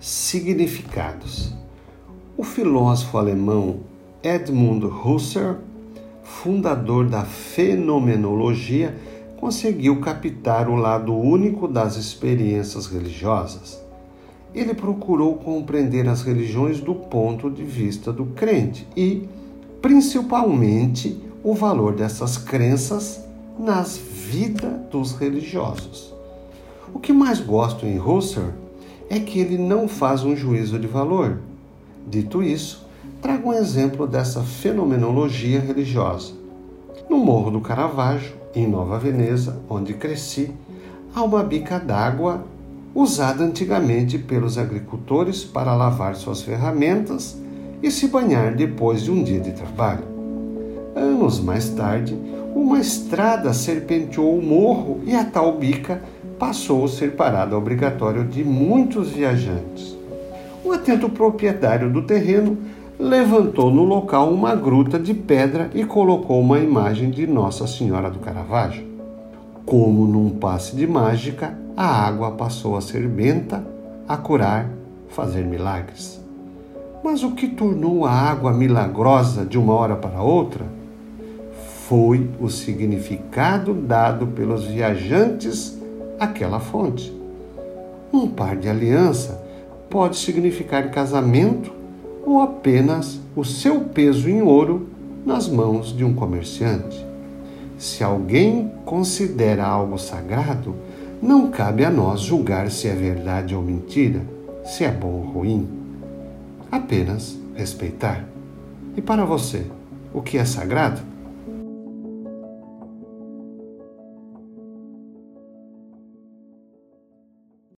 Significados: O filósofo alemão Edmund Husserl, fundador da fenomenologia, conseguiu captar o lado único das experiências religiosas. Ele procurou compreender as religiões do ponto de vista do crente e, principalmente, o valor dessas crenças nas vidas dos religiosos. O que mais gosto em Husserl é que ele não faz um juízo de valor. Dito isso, trago um exemplo dessa fenomenologia religiosa. No Morro do Caravaggio, em Nova Veneza, onde cresci, há uma bica d'água usada antigamente pelos agricultores para lavar suas ferramentas e se banhar depois de um dia de trabalho. Anos mais tarde, uma estrada serpenteou o morro e a tal bica passou a ser parada obrigatória de muitos viajantes. O atento proprietário do terreno levantou no local uma gruta de pedra e colocou uma imagem de Nossa Senhora do Caravaggio. Como num passe de mágica, a água passou a ser benta, a curar, fazer milagres. Mas o que tornou a água milagrosa de uma hora para outra foi o significado dado pelos viajantes aquela fonte. Um par de aliança pode significar casamento ou apenas o seu peso em ouro nas mãos de um comerciante. Se alguém considera algo sagrado, não cabe a nós julgar se é verdade ou mentira, se é bom ou ruim. Apenas respeitar. E para você, o que é sagrado?